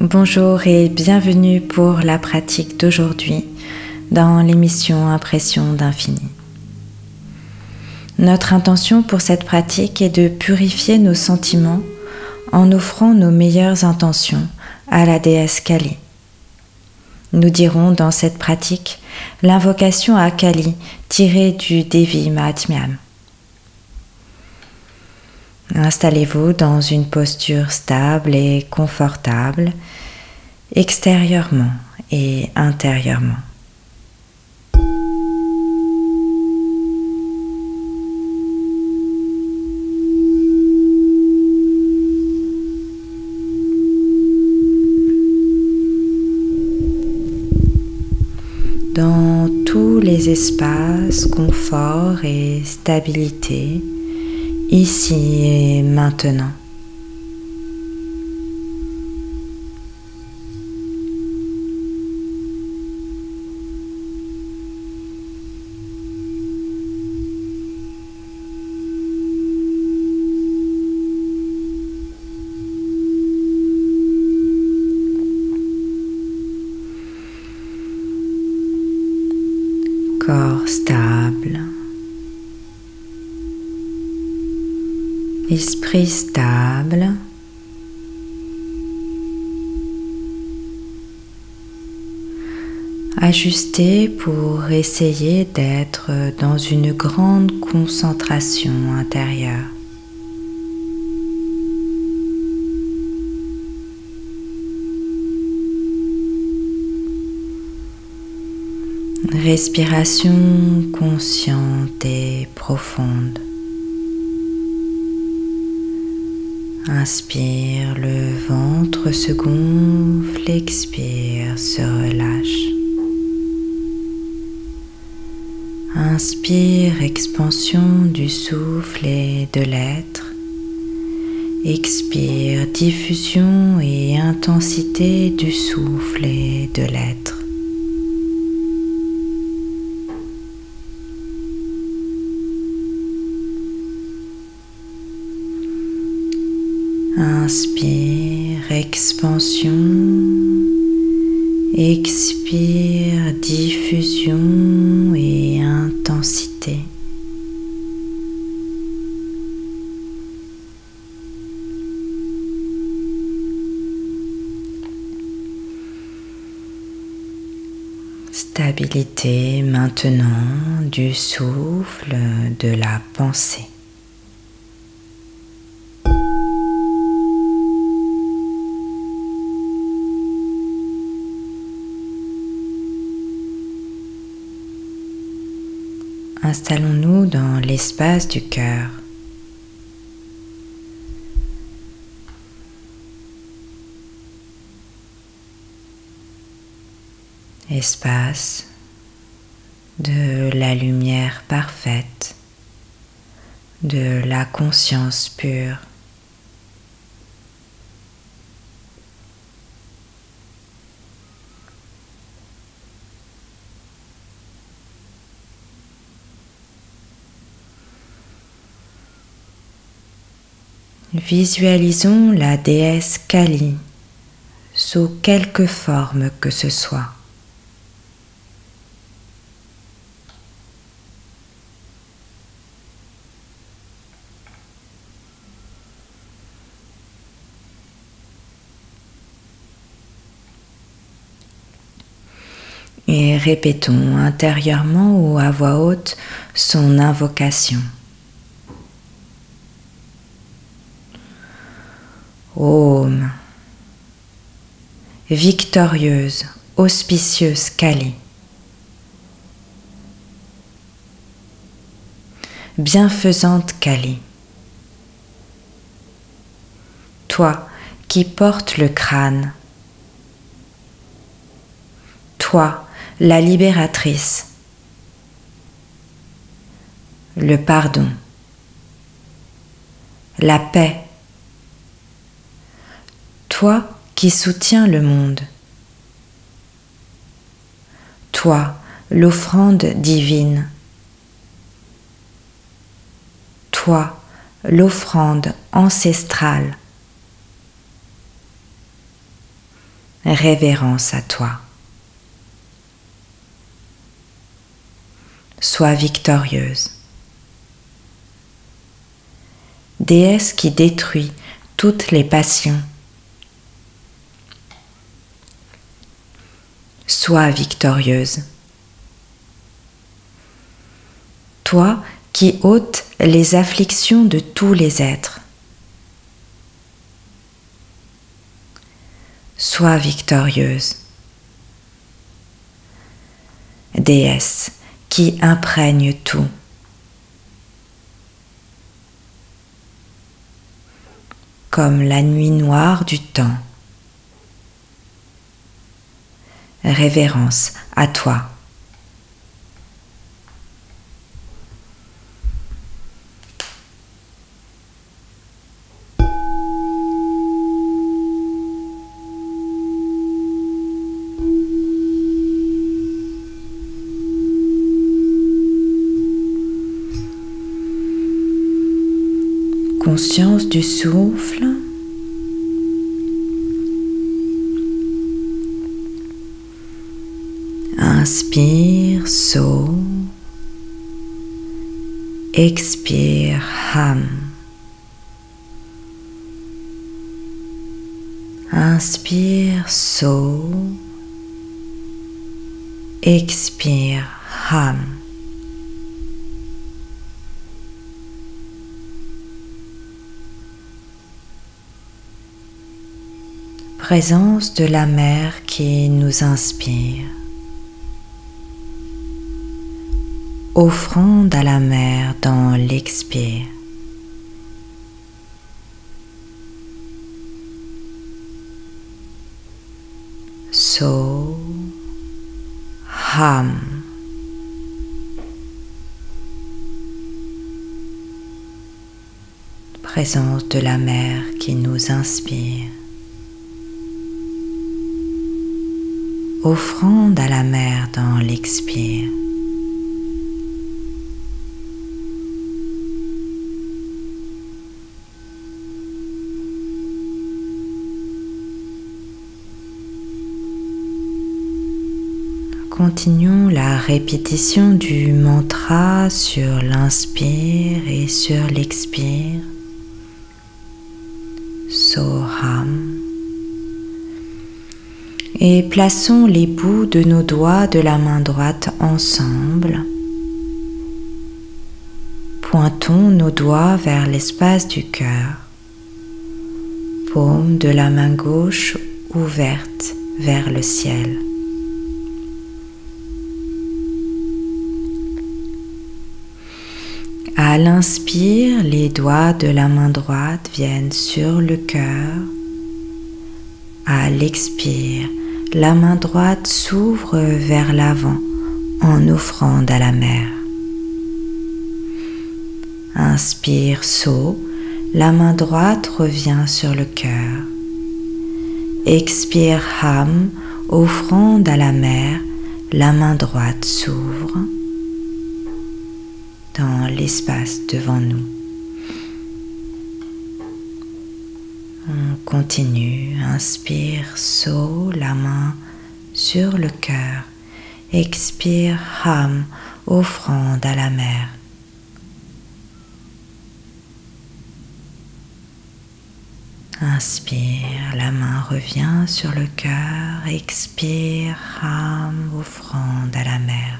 Bonjour et bienvenue pour la pratique d'aujourd'hui dans l'émission Impression d'infini. Notre intention pour cette pratique est de purifier nos sentiments en offrant nos meilleures intentions à la déesse Kali. Nous dirons dans cette pratique l'invocation à Kali tirée du Devi Mahatmyam. Installez-vous dans une posture stable et confortable, extérieurement et intérieurement. dans tous les espaces confort et stabilité, ici et maintenant. corps stable, esprit stable, ajusté pour essayer d'être dans une grande concentration intérieure. Respiration consciente et profonde. Inspire, le ventre se gonfle, expire, se relâche. Inspire, expansion du souffle et de l'être. Expire, diffusion et intensité du souffle et de l'être. Inspire, expansion. Expire, diffusion et intensité. Stabilité maintenant du souffle, de la pensée. Installons-nous dans l'espace du cœur. Espace de la lumière parfaite, de la conscience pure. Visualisons la déesse Kali sous quelque forme que ce soit. Et répétons intérieurement ou à voix haute son invocation. Victorieuse, auspicieuse Kali. Bienfaisante Kali. Toi qui portes le crâne. Toi, la libératrice. Le pardon. La paix toi qui soutiens le monde. Toi, l'offrande divine. Toi, l'offrande ancestrale. Révérence à toi. Sois victorieuse. Déesse qui détruit toutes les passions. Sois victorieuse. Toi qui ôtes les afflictions de tous les êtres. Sois victorieuse. Déesse qui imprègne tout. Comme la nuit noire du temps. Révérence à toi. conscience du souffle. Inspire, saut. Expire, ham. Inspire, saut. Expire, ham. présence de la mer qui nous inspire. Offrande à la mer dans l'expire. So, ham. Présence de la mer qui nous inspire. offrande à la mer dans l'expire. Continuons la répétition du mantra sur l'inspire et sur l'expire. Soham et plaçons les bouts de nos doigts de la main droite ensemble. Pointons nos doigts vers l'espace du cœur. Paume de la main gauche ouverte vers le ciel. À l'inspire, les doigts de la main droite viennent sur le cœur. À l'expire, la main droite s'ouvre vers l'avant en offrande à la mer. Inspire saut, la main droite revient sur le cœur. Expire ham, offrande à la mer, la main droite s'ouvre dans l'espace devant nous. On continue, inspire, saut, la main sur le cœur. Expire, ham, offrande à la mer. Inspire, la main revient sur le cœur. Expire, ham, offrande à la mer.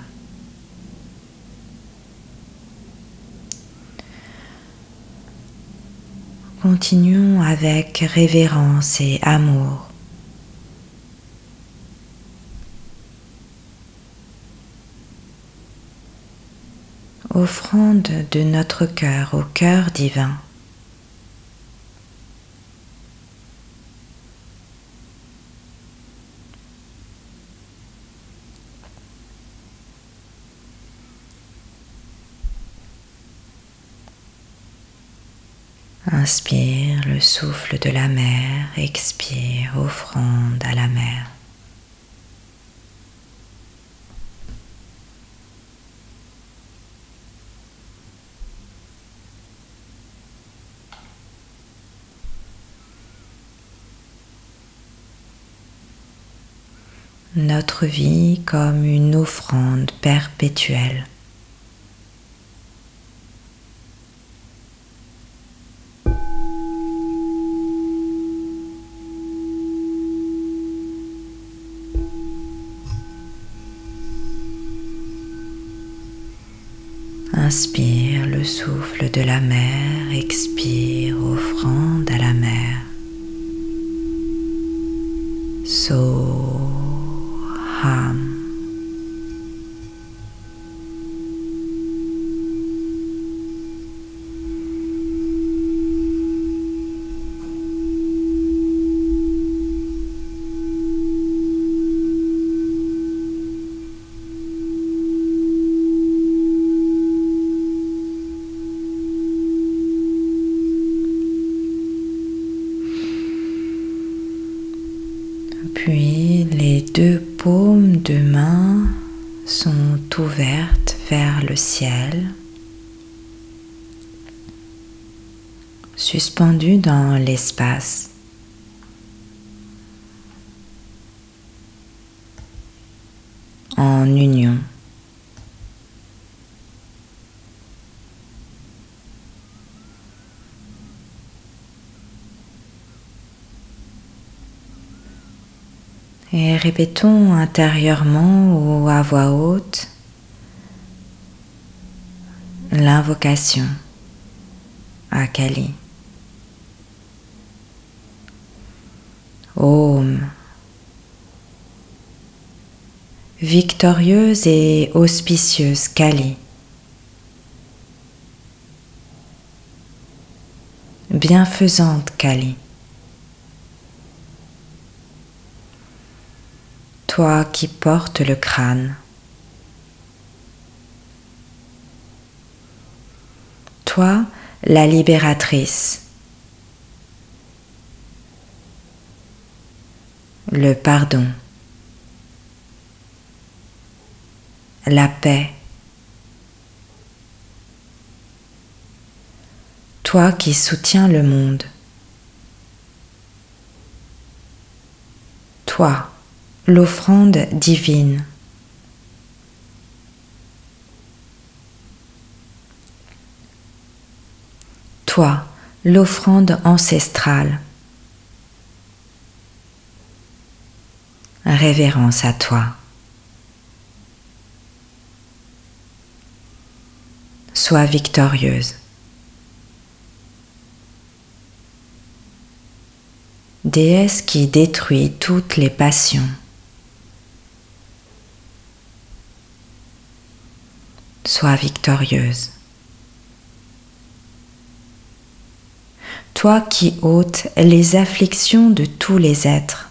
Continuons avec révérence et amour. Offrande de notre cœur au cœur divin. souffle de la mer expire, offrande à la mer. Notre vie comme une offrande perpétuelle. De la mer, expire offrande Puis les deux paumes de main sont ouvertes vers le ciel, suspendues dans l'espace. en union. Et répétons intérieurement ou à voix haute l'invocation à Kali. Om. Victorieuse et auspicieuse Kali. Bienfaisante Kali. Toi qui portes le crâne. Toi, la libératrice. Le pardon. La paix. Toi qui soutiens le monde. Toi l'offrande divine. Toi, l'offrande ancestrale. Révérence à toi. Sois victorieuse. Déesse qui détruit toutes les passions. Sois victorieuse. Toi qui ôtes les afflictions de tous les êtres,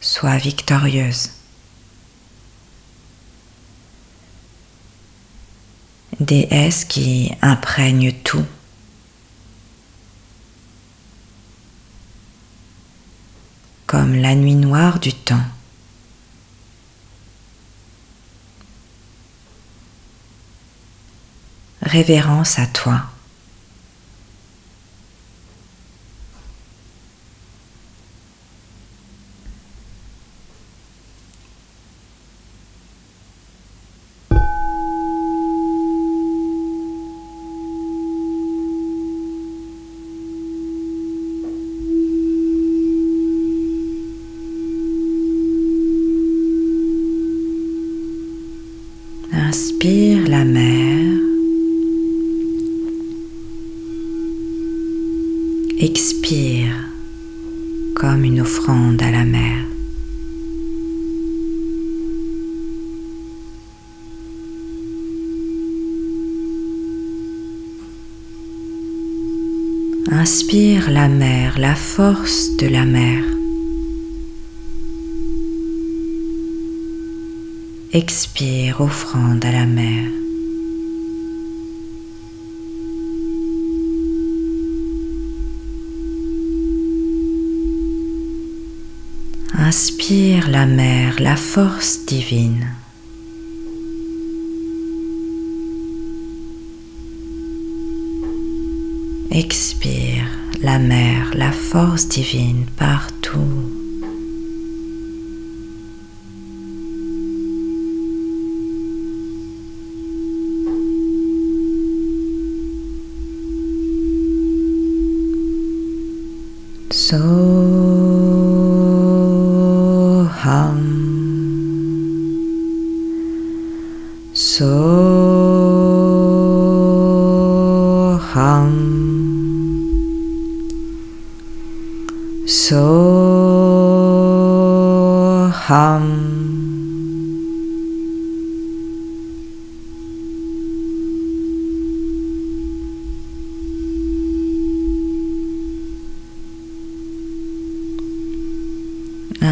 sois victorieuse. Déesse qui imprègne tout. comme la nuit noire du temps. Révérence à toi. Inspire la mer. Expire comme une offrande à la mer. Inspire la mer, la force de la mer. Expire, offrande à la mer. Inspire la mer, la force divine. Expire la mer, la force divine partout.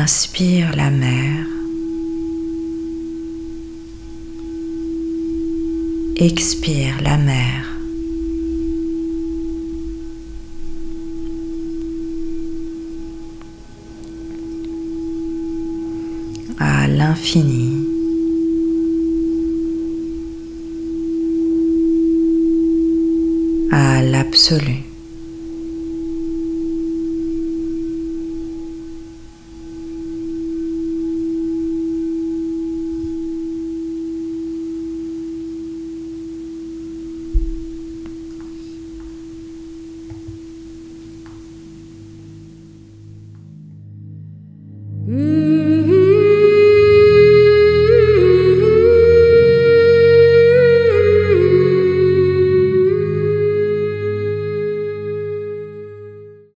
Inspire la mer. Expire la mer. À l'infini. À l'absolu.